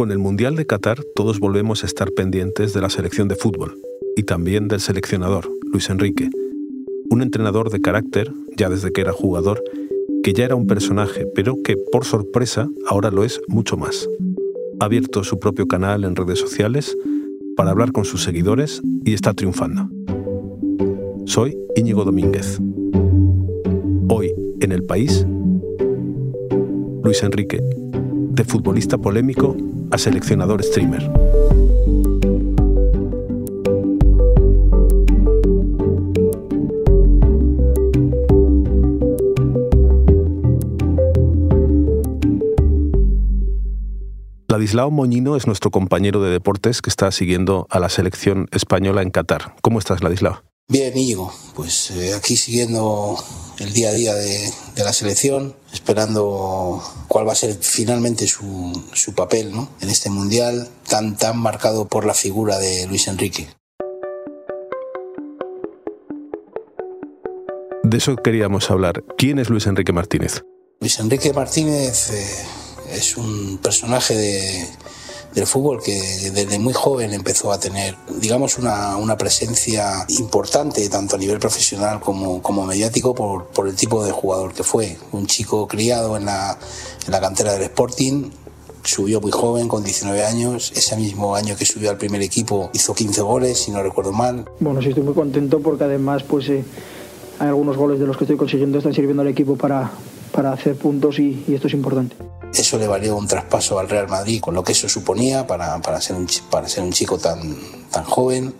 Con el Mundial de Qatar todos volvemos a estar pendientes de la selección de fútbol y también del seleccionador, Luis Enrique, un entrenador de carácter, ya desde que era jugador, que ya era un personaje, pero que por sorpresa ahora lo es mucho más. Ha abierto su propio canal en redes sociales para hablar con sus seguidores y está triunfando. Soy Íñigo Domínguez. Hoy, en el país, Luis Enrique, de futbolista polémico a seleccionador streamer. Ladislao Moñino es nuestro compañero de deportes que está siguiendo a la selección española en Qatar. ¿Cómo estás, Ladislao? Bien, Íñigo, pues eh, aquí siguiendo el día a día de, la selección, esperando cuál va a ser finalmente su, su papel ¿no? en este mundial tan, tan marcado por la figura de Luis Enrique. De eso queríamos hablar. ¿Quién es Luis Enrique Martínez? Luis Enrique Martínez eh, es un personaje de, del fútbol que desde muy joven empezó a tener, digamos, una, una presencia importante, tanto a nivel profesional como, como mediático, por, por, el tipo de jugador que fue. Un chico criado en la, en la cantera del Sporting, subió muy joven, con 19 años. Ese mismo año que subió al primer equipo hizo 15 goles, si no recuerdo mal. Bueno, sí estoy muy contento porque además, pues... Eh, hay algunos goles de los que estoy consiguiendo están sirviendo al equipo para, para hacer puntos y, y esto es importante. Eso le valió un traspaso al Real Madrid con lo que eso suponía para, para, ser, un, para ser un chico tan, tan joven.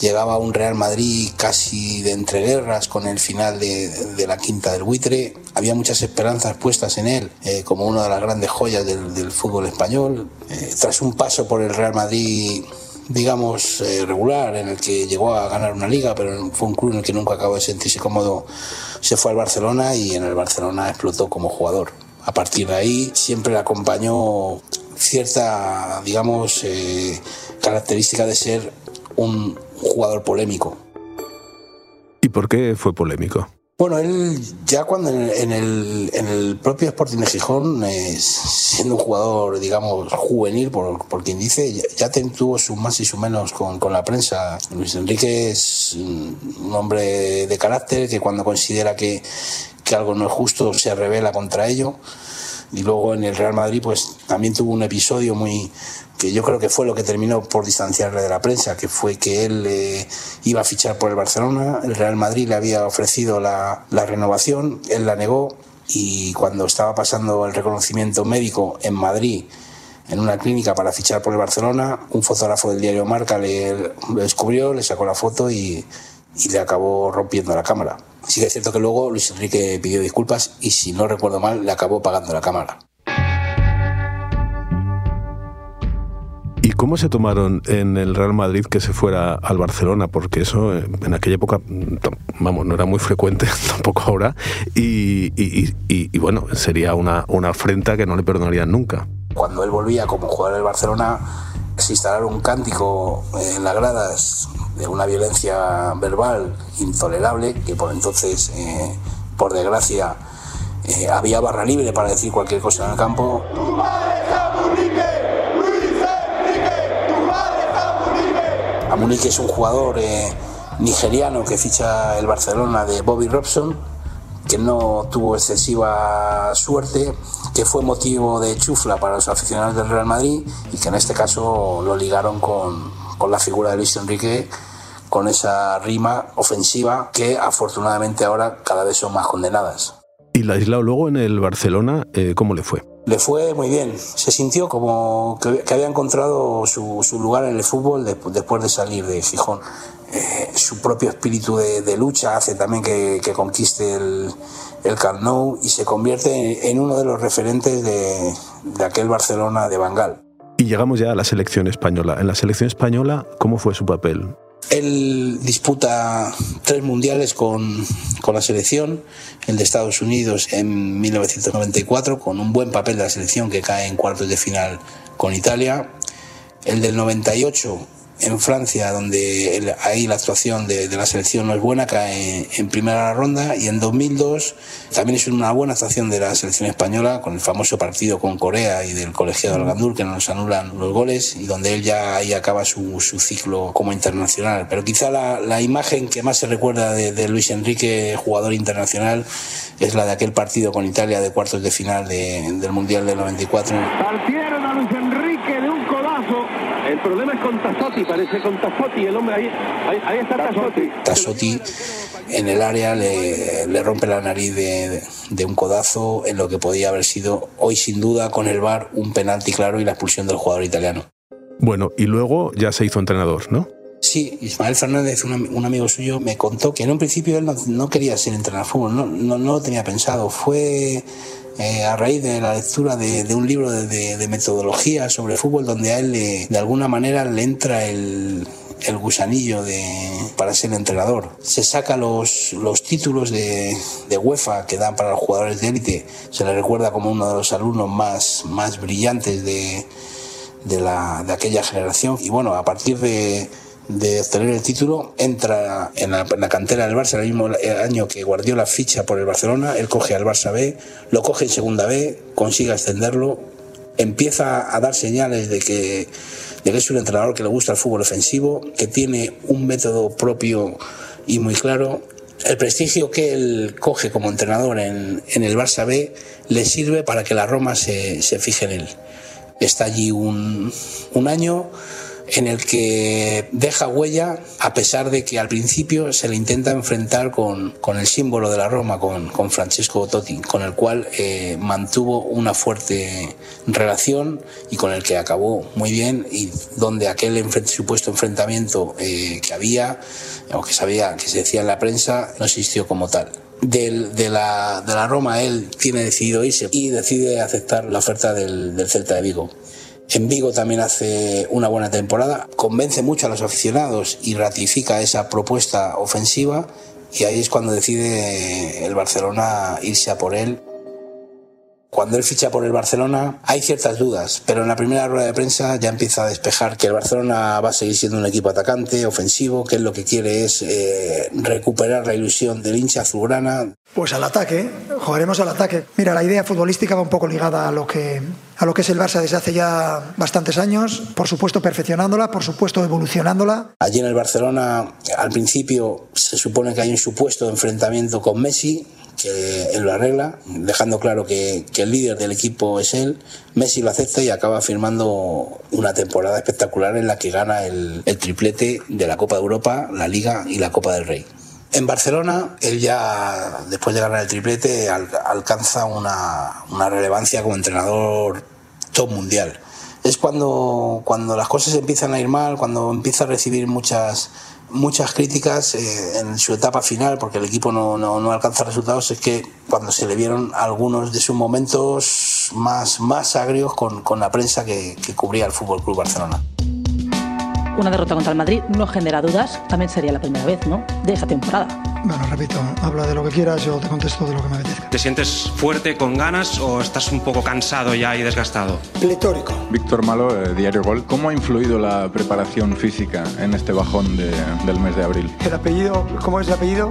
Llegaba a un Real Madrid casi de entreguerras con el final de, de, la quinta del buitre. Había muchas esperanzas puestas en él eh, como una de las grandes joyas del, fútbol español. Eh, tras un paso por el Real Madrid digamos, eh, regular, en el que llegó a ganar una liga, pero fue un club en el que nunca acabó de sentirse cómodo. Se fue al Barcelona y en el Barcelona explotó como jugador. A partir de ahí siempre le acompañó cierta, digamos, eh, característica de ser un jugador polémico. ¿Y por qué fue polémico? Bueno, él ya cuando en el, en el, propio Sporting de Gijón, eh, siendo un jugador, digamos, juvenil, por, por quien dice, ya, ya, tuvo sus más y sus menos con, con, la prensa. Luis Enrique es un hombre de carácter que cuando considera que, que algo no es justo se revela contra ello. Y luego en el Real Madrid, pues también tuvo un episodio muy, que yo creo que fue lo que terminó por distanciarle de la prensa, que fue que él eh, iba a fichar por el Barcelona, el Real Madrid le había ofrecido la, la, renovación, él la negó y cuando estaba pasando el reconocimiento médico en Madrid, en una clínica para fichar por el Barcelona, un fotógrafo del diario Marca le, descubrió, le sacó la foto y, y le acabó rompiendo la cámara. Sí que es cierto que luego Luis Enrique pidió disculpas y si no recuerdo mal, le acabó pagando la cámara. ¿Y cómo se tomaron en el Real Madrid que se fuera al Barcelona? Porque eso eh, en aquella época, vamos, no era muy frecuente, tampoco ahora, y, y, y, y bueno, sería una, una afrenta que no le perdonarían nunca. Cuando él volvía como jugador del Barcelona, se instalaron un cántico en las gradas de una violencia verbal intolerable, que por entonces, eh, por desgracia, eh, había barra libre para decir cualquier cosa en el campo. Amunique es un jugador eh, nigeriano que ficha el Barcelona de Bobby Robson, que no tuvo excesiva suerte, que fue motivo de chufla para los aficionados del Real Madrid y que en este caso lo ligaron con, con la figura de Luis Enrique con esa rima ofensiva que afortunadamente ahora cada vez son más condenadas. ¿Y la isla luego en el Barcelona, eh, cómo le fue? Le fue muy bien. Se sintió como que, que había encontrado su, su, lugar en el fútbol después, después de salir de Gijón. Eh, su propio espíritu de, de, lucha hace también que, que conquiste el, el Camp Nou y se convierte en, en uno de los referentes de, de aquel Barcelona de Bangal. Y llegamos ya a la selección española. En la selección española, ¿cómo fue su papel? Él disputa tres mundiales con, con, la selección, el de Estados Unidos en 1994, con un buen papel de la selección que cae en cuartos de final con Italia, el del 98 en Francia, donde ahí la actuación de, la selección no es buena, cae en primera ronda. Y en 2002 también es una buena actuación de la selección española, con el famoso partido con Corea y del colegiado del Gandur, que nos anulan los goles, y donde él ya ahí acaba su, su ciclo como internacional. Pero quizá la, la, imagen que más se recuerda de, de, Luis Enrique, jugador internacional, es la de aquel partido con Italia de cuartos de final del Mundial del 94. Luis Enrique de un codazo. El problema es con Tassotti, parece con Tassotti, el hombre ahí, ahí, está Tassotti. Tassotti en el área le, le rompe la nariz de, de, un codazo en lo que podía haber sido hoy sin duda con el VAR un penalti claro y la expulsión del jugador italiano. Bueno, y luego ya se hizo entrenador, ¿no? Sí, Ismael Fernández, un, amigo suyo, me contó que en un principio él no, quería ser entrenador de fútbol, no, no, no, lo tenía pensado. Fue eh, a raíz de la lectura de, un libro de, metodología sobre fútbol donde a él de alguna manera le entra el, gusanillo de, para ser entrenador. Se saca los, los títulos de, de, UEFA que dan para los jugadores de élite. Se le recuerda como uno de los alumnos más, más brillantes de, de, la, de aquella generación. Y bueno, a partir de, de obtener el título, entra en la, cantera del Barça el mismo año que Guardiola ficha por el Barcelona, él coge al Barça B, lo coge en segunda B, consigue ascenderlo, empieza a dar señales de que, de que es un entrenador que le gusta el fútbol ofensivo, que tiene un método propio y muy claro. El prestigio que él coge como entrenador en, en el Barça B le sirve para que la Roma se, se fije en él. Está allí un, un año, en el que deja huella a pesar de que al principio se le intenta enfrentar con, con el símbolo de la Roma, con, con Francesco Totti, con el cual eh, mantuvo una fuerte relación y con el que acabó muy bien y donde aquel supuesto enfrentamiento eh, que había o que sabía que se decía en la prensa no existió como tal. Del, de, la, de la Roma él tiene decidido irse y decide aceptar la oferta del, del Celta de Vigo. En Vigo también hace una buena temporada, convence mucho a los aficionados y ratifica esa propuesta ofensiva y ahí es cuando decide el Barcelona irse a por él cuando él ficha por el Barcelona hay ciertas dudas, pero en la primera rueda de prensa ya empieza a despejar que el Barcelona va a seguir siendo un equipo atacante, ofensivo, que él lo que quiere es eh, recuperar la ilusión del hincha azulgrana. Pues al ataque, jugaremos al ataque. Mira, la idea futbolística va un poco ligada a lo que a lo que es el Barça desde hace ya bastantes años, por supuesto perfeccionándola, por supuesto evolucionándola. Allí en el Barcelona, al principio se supone que hay un supuesto enfrentamiento con Messi, que él lo arregla, dejando claro que, que, el líder del equipo es él. Messi lo acepta y acaba firmando una temporada espectacular en la que gana el, triplete de la Copa de Europa, la Liga y la Copa del Rey. En Barcelona, él ya, después de ganar el triplete, al, alcanza una, una relevancia como entrenador top mundial. Es cuando, cuando las cosas empiezan a ir mal, cuando empieza a recibir muchas muchas críticas eh, en su etapa final, porque el equipo no, no, no, alcanza resultados, es que cuando se le vieron algunos de sus momentos más, más agrios con, con la prensa que, cubría el Fútbol Club Barcelona una derrota contra el Madrid no genera dudas, también sería la primera vez, ¿no? De esta temporada. Bueno, repito, habla de lo que quieras, yo te contesto de lo que me apetezca. ¿Te sientes fuerte, con ganas o estás un poco cansado ya y desgastado? Pletórico. Víctor Malo, eh, Diario Gol. ¿Cómo ha influido la preparación física en este bajón de, del mes de abril? El apellido, ¿cómo es el apellido?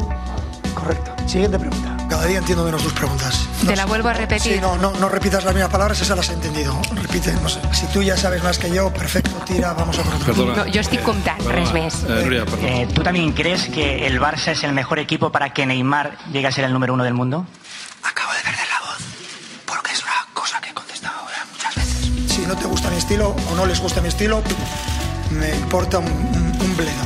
Correcto. Siguiente pregunta. Cada día entiendo menos tus preguntas. Te la vuelvo a repetir. Sí, no, no, no repitas las mismas palabras, esas las he entendido. Repite, no sé. Si tú ya sabes más que yo, perfecto, tira, vamos a por otro. No, yo estoy contando, res més. Eh, eh, ¿Tú también crees que el Barça es el mejor equipo para que Neymar llegue a ser el número uno del mundo? Acabo de perder la voz, porque es una cosa que he contestado ahora muchas veces. Si no te gusta mi estilo o no les gusta mi estilo, me importa un, un, un bledo.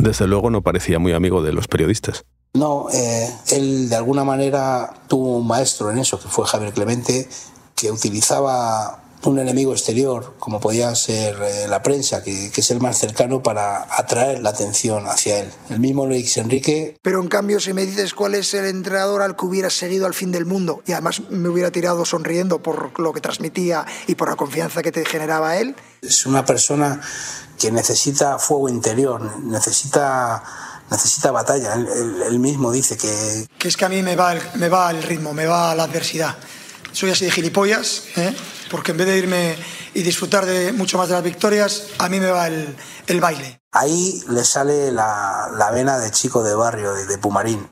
Desde luego no parecía muy amigo de los periodistas. No, eh, él de alguna manera tuvo un maestro en eso, que fue Javier Clemente, que utilizaba un enemigo exterior, como podía ser eh, la prensa, que, que, es el más cercano para atraer la atención hacia él. El mismo Luis Enrique. Pero en cambio, si me dices cuál es el entrenador al que hubiera seguido al fin del mundo y además me hubiera tirado sonriendo por lo que transmitía y por la confianza que te generaba él. Es una persona que necesita fuego interior, necesita necesita batalla. Él, él, él, mismo dice que... Que es que a mí me va, el, me va el ritmo, me va la adversidad. Soy así de gilipollas, ¿eh? porque en vez de irme y disfrutar de mucho más de las victorias, a mí me va el, el baile. Ahí le sale la, la vena de chico de barrio, de, de Pumarín.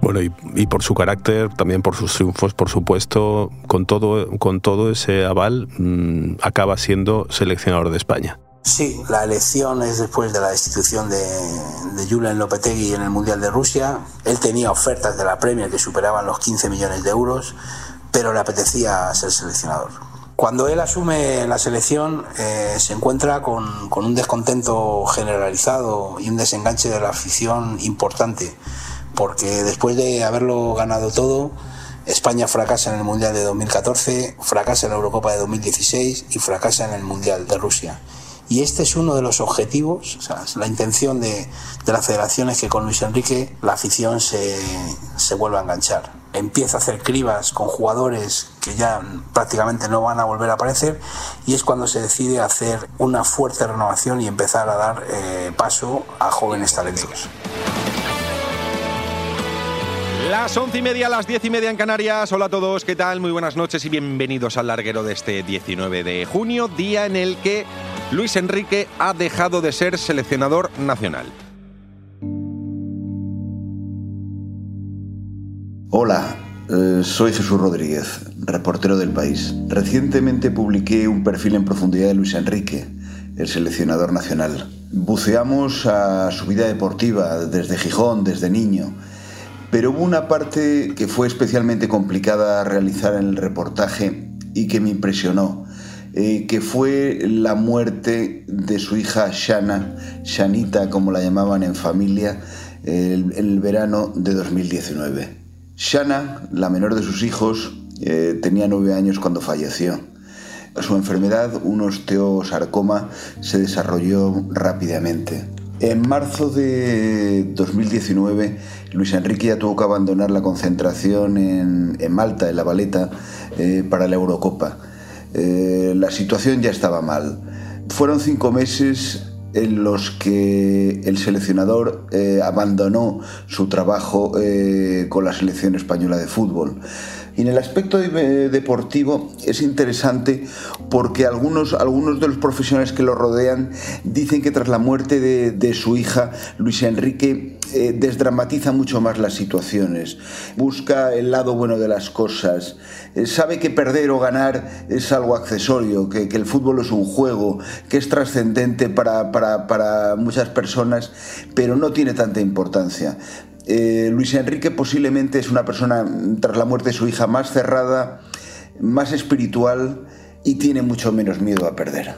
Bueno, y, y, por su carácter, también por sus triunfos, por supuesto, con todo, con todo ese aval, mmm, acaba siendo seleccionador de España. Sí, la elección es después de la destitución de, de Julen Lopetegui en el Mundial de Rusia. Él tenía ofertas de la Premier que superaban los 15 millones de euros, pero le apetecía ser seleccionador. Cuando él asume la selección, eh, se encuentra con, con un descontento generalizado y un desenganche de la afición importante porque después de haberlo ganado todo, España fracasa en el Mundial de 2014, fracasa en la Eurocopa de 2016 y fracasa en el Mundial de Rusia. Y este es uno de los objetivos, o sea, la intención de, de la federación es que con Luis Enrique la afición se, se vuelva a enganchar. Empieza a hacer cribas con jugadores que ya prácticamente no van a volver a aparecer y es cuando se decide hacer una fuerte renovación y empezar a dar eh, paso a jóvenes talentos. Las once y media, las diez y media en Canarias. Hola a todos, ¿qué tal? Muy buenas noches y bienvenidos al larguero de este 19 de junio, día en el que Luis Enrique ha dejado de ser seleccionador nacional. Hola, eh, soy Jesús Rodríguez, reportero del país. Recientemente publiqué un perfil en profundidad de Luis Enrique, el seleccionador nacional. Buceamos a su vida deportiva desde Gijón, desde niño pero hubo una parte que fue especialmente complicada a realizar en el reportaje y que me impresionó, eh, que fue la muerte de su hija Shana, Shanita como la llamaban en familia, el, el verano de 2019. Shana, la menor de sus hijos, eh, tenía nueve años cuando falleció. Su enfermedad, un osteosarcoma, se desarrolló rápidamente. En marzo de 2019, Luis Enrique ya tuvo que abandonar la concentración en, Malta, en la Valeta, eh, para la Eurocopa. Eh, la situación ya estaba mal. Fueron cinco meses en los que el seleccionador eh, abandonó su trabajo con la selección española de fútbol. Y en el aspecto de, deportivo es interesante porque algunos, algunos de los profesionales que lo rodean dicen que tras la muerte de, de su hija, Luis Enrique eh, desdramatiza mucho más las situaciones, busca el lado bueno de las cosas, eh, sabe que perder o ganar es algo accesorio, que, que el fútbol es un juego, que es trascendente para, para, para muchas personas, pero no tiene tanta importancia. Eh, Luis Enrique posiblemente es una persona, tras la muerte de su hija, más cerrada, más espiritual y tiene mucho menos miedo a perder.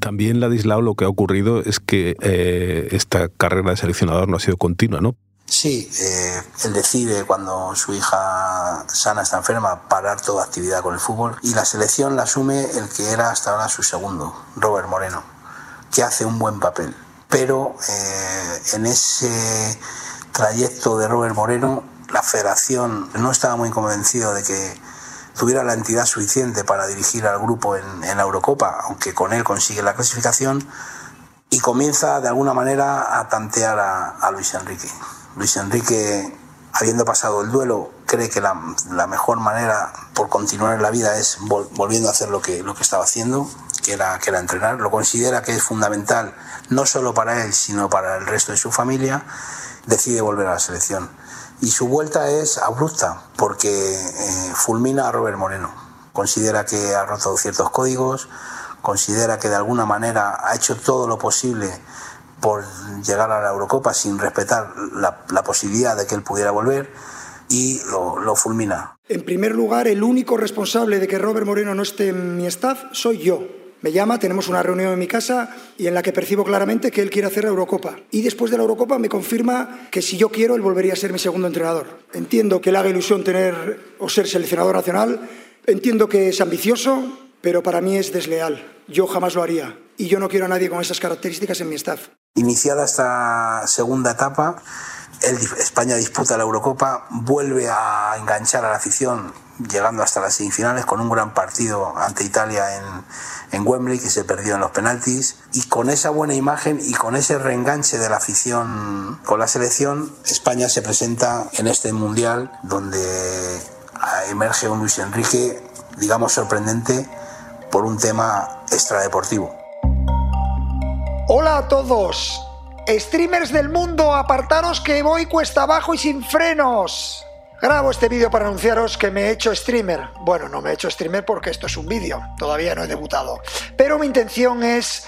También, Ladislao, lo que ha ocurrido es que eh, esta carrera de seleccionador no ha sido continua, ¿no? Sí, eh, él decide cuando su hija Sana está enferma parar toda actividad con el fútbol y la selección la asume el que era hasta ahora su segundo, Robert Moreno, que hace un buen papel pero eh, en ese trayecto de Robert Moreno la federación no estaba muy convencido de que tuviera la entidad suficiente para dirigir al grupo en, en, la Eurocopa, aunque con él consigue la clasificación, y comienza de alguna manera a tantear a, Luis Enrique. Luis Enrique, habiendo pasado el duelo, cree que la, la, mejor manera por continuar en la vida es vol volviendo a hacer lo que, lo que estaba haciendo, que era, que era entrenar. Lo considera que es fundamental no solo para él, sino para el resto de su familia, decide volver a la selección. Y su vuelta es abrupta, porque eh, fulmina a Robert Moreno. Considera que ha roto ciertos códigos, considera que de alguna manera ha hecho todo lo posible por llegar a la Eurocopa sin respetar la, la posibilidad de que él pudiera volver y lo, lo, fulmina. En primer lugar, el único responsable de que Robert Moreno no esté en mi staff soy yo. Me llama, tenemos una reunión en mi casa y en la que percibo claramente que él quiere hacer la Eurocopa. Y después de la Eurocopa me confirma que si yo quiero, él volvería a ser mi segundo entrenador. Entiendo que le haga ilusión tener o ser seleccionador nacional. Entiendo que es ambicioso, pero para mí es desleal. Yo jamás lo haría. Y yo no quiero a nadie con esas características en mi staff. Iniciada esta segunda etapa, el, España disputa la Eurocopa, vuelve a enganchar a la afición llegando hasta las semifinales con un gran partido ante Italia en, en Wembley que se perdió en los penaltis y con esa buena imagen y con ese reenganche de la afición con la selección España se presenta en este mundial donde emerge un Luis Enrique digamos sorprendente por un tema extradeportivo. Hola a todos. Streamers del mundo, apartaros que voy cuesta abajo y sin frenos. Grabo este vídeo para anunciaros que me he hecho streamer. Bueno, no me he hecho streamer porque esto es un vídeo, todavía no he debutado. Pero mi intención es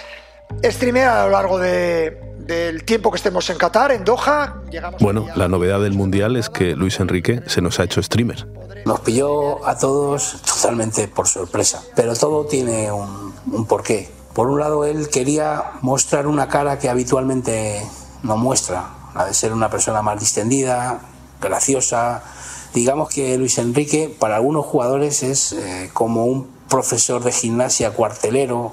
streamear a lo largo del tiempo que estemos en Qatar, en Doha. bueno, la novedad del Mundial es que Luis Enrique se nos ha hecho streamer. Nos pilló a todos totalmente por sorpresa, pero todo tiene un, un porqué. Por un lado, él quería mostrar una cara que habitualmente no muestra, la de ser una persona más distendida, graciosa. Digamos que Luis Enrique para algunos jugadores es eh, como un profesor de gimnasia cuartelero,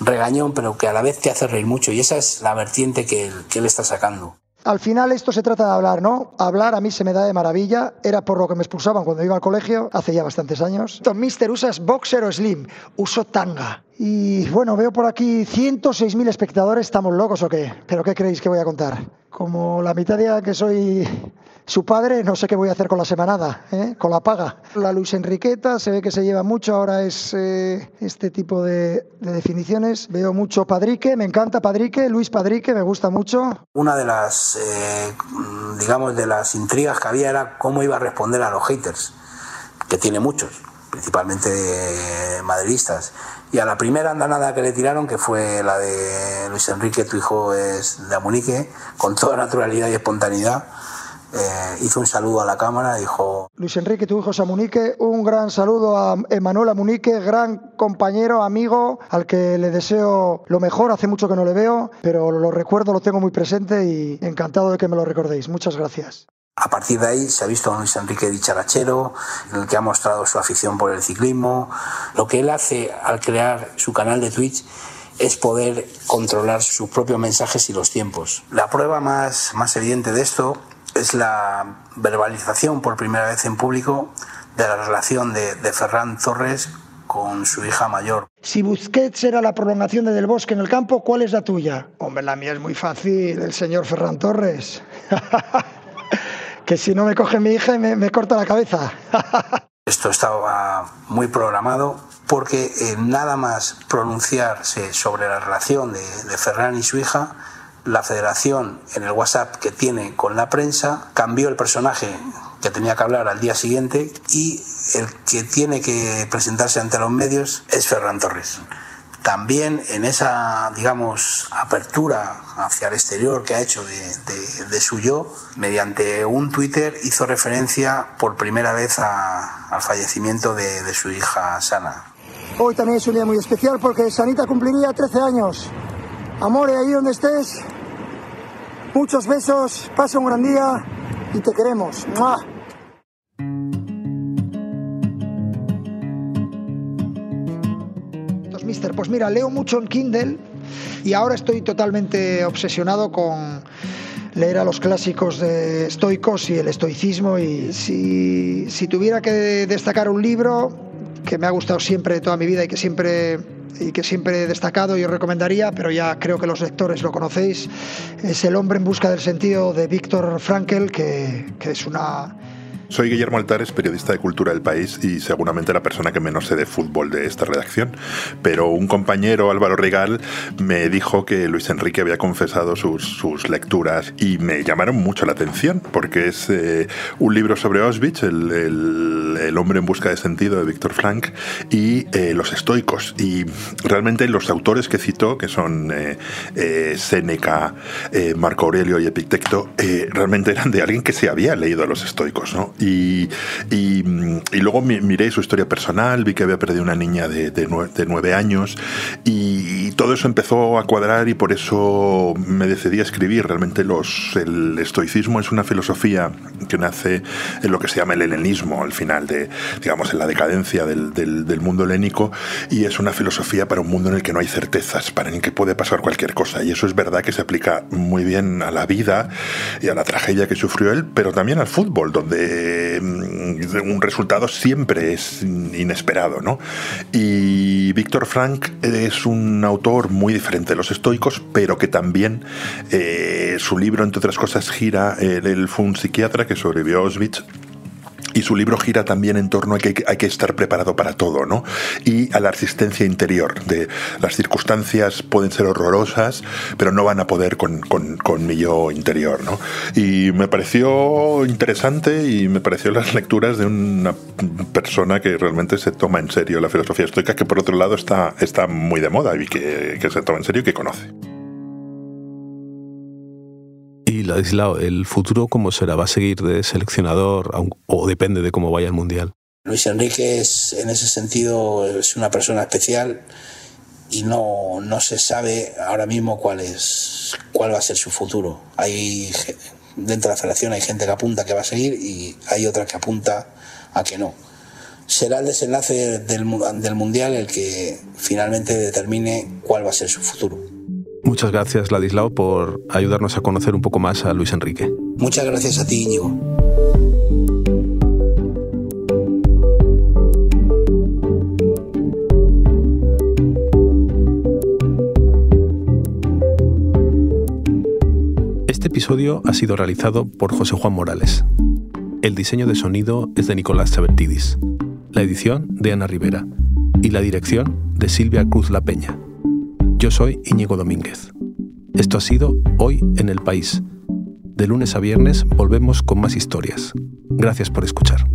regañón, pero que a la vez te hace reír mucho y esa es la vertiente que que él está sacando. Al final esto se trata de hablar, ¿no? Hablar a mí se me da de maravilla. Era por lo que me expulsaban cuando iba al colegio, hace ya bastantes años. Mister, ¿usas boxer o slim? Uso tanga. Y bueno, veo por aquí 106.000 espectadores. ¿Estamos locos o qué? ¿Pero qué creéis que voy a contar? Como la mitad de que soy su padre, no sé qué voy a hacer con la semanada, ¿eh? con la paga. La Luis Enriqueta se ve que se lleva mucho, ahora es eh, este tipo de, definiciones. Veo mucho Padrique, me encanta Padrique, Luis Padrique, me gusta mucho. Una de las, eh, digamos, de las intrigas que había era cómo iba a responder a los haters, que tiene muchos, principalmente madridistas. Y a la primera andanada que le tiraron, que fue la de Luis Enrique, tu hijo es de Amunique, con toda naturalidad y espontaneidad, eh, hizo un saludo a la cámara, dijo... Luis Enrique, tu hijo Samunique, un gran saludo a Emanuel Amunique, gran compañero, amigo, al que le deseo lo mejor, hace mucho que no le veo, pero lo recuerdo, lo tengo muy presente y encantado de que me lo recordéis. Muchas gracias. A partir de ahí se ha visto a Luis Enrique dicharachero, en el que ha mostrado su afición por el ciclismo. Lo que él hace al crear su canal de Twitch es poder controlar sus propios mensajes y los tiempos. La prueba más, más evidente de esto es la verbalización por primera vez en público de la relación de, Ferran Torres con su hija mayor. Si Busquets era la prolongación de Del Bosque en el campo, ¿cuál es la tuya? Hombre, la mía es muy fácil, el señor Ferran Torres. que si no me coge mi hija me, me corta la cabeza. Esto estaba muy programado porque eh, nada más pronunciarse sobre la relación de, de Ferran y su hija, la federación en el WhatsApp que tiene con la prensa cambió el personaje que tenía que hablar al día siguiente y el que tiene que presentarse ante los medios es Ferran Torres. También en esa, digamos, apertura hacia el exterior que ha hecho de, su yo, mediante un Twitter hizo referencia por primera vez al fallecimiento de, de su hija Sana. Hoy también es un día muy especial porque Sanita cumpliría 13 años. Amore, ahí donde estés, Muchos besos, pasa un gran día y te queremos. Mister, pues mira, leo mucho en Kindle y ahora estoy totalmente obsesionado con leer a los clásicos de estoicos y el estoicismo y si, tuviera que destacar un libro que me ha gustado siempre toda mi vida y que siempre y que siempre he destacado y os recomendaría, pero ya creo que los lectores lo conocéis, es El hombre en busca del sentido de Víctor Frankel, que, que es una soy Guillermo Altares, periodista de Cultura del País y seguramente la persona que menos sé de fútbol de esta redacción. Pero un compañero, Álvaro Regal, me dijo que Luis Enrique había confesado sus, lecturas y me llamaron mucho la atención porque es eh, un libro sobre Auschwitz, el, el, hombre en busca de sentido de Víctor Frank y eh, los estoicos. Y realmente los autores que citó, que son eh, Séneca, Marco Aurelio y Epicteto, realmente eran de alguien que se había leído a los estoicos. ¿no? Y, y, luego miré su historia personal, vi que había perdido una niña de, de, nueve, años y, todo eso empezó a cuadrar y por eso me decidí a escribir. Realmente los, el estoicismo es una filosofía que nace en lo que se llama el helenismo, al final de, digamos, en la decadencia del, del, mundo helénico y es una filosofía para un mundo en el que no hay certezas, para el que puede pasar cualquier cosa. Y eso es verdad que se aplica muy bien a la vida y a la tragedia que sufrió él, pero también al fútbol, donde eh, un resultado siempre es inesperado, ¿no? Y Víctor Frank es un autor muy diferente de los estoicos, pero que también eh, su libro, entre otras cosas, gira, él fue un psiquiatra que sobrevivió a Auschwitz y su libro gira también en torno a que hay que estar preparado para todo, ¿no? Y a la resistencia interior, de las circunstancias pueden ser horrorosas, pero no van a poder con, con, mi yo interior, ¿no? Y me pareció interesante y me pareció las lecturas de una persona que realmente se toma en serio la filosofía estoica, que por otro lado está, está muy de moda y que, que se toma en serio y que conoce. ¿El futuro cómo será? ¿Va a seguir de seleccionador o depende de cómo vaya el Mundial? Luis Enrique es, en ese sentido es una persona especial y no, no se sabe ahora mismo cuál, es, cuál va a ser su futuro. Hay, dentro de la federación hay gente que apunta que va a seguir y hay otra que apunta a que no. Será el desenlace del, del Mundial el que finalmente determine cuál va a ser su futuro. Muchas gracias, Ladislao, por ayudarnos a conocer un poco más a Luis Enrique. Muchas gracias a ti, Íñigo. Este episodio ha sido realizado por José Juan Morales. El diseño de sonido es de Nicolás Chabertidis, la edición de Ana Rivera y la dirección de Silvia Cruz La Peña. Yo soy Íñigo Domínguez. Esto ha sido Hoy en el País. De lunes a viernes volvemos con más historias. Gracias por escuchar.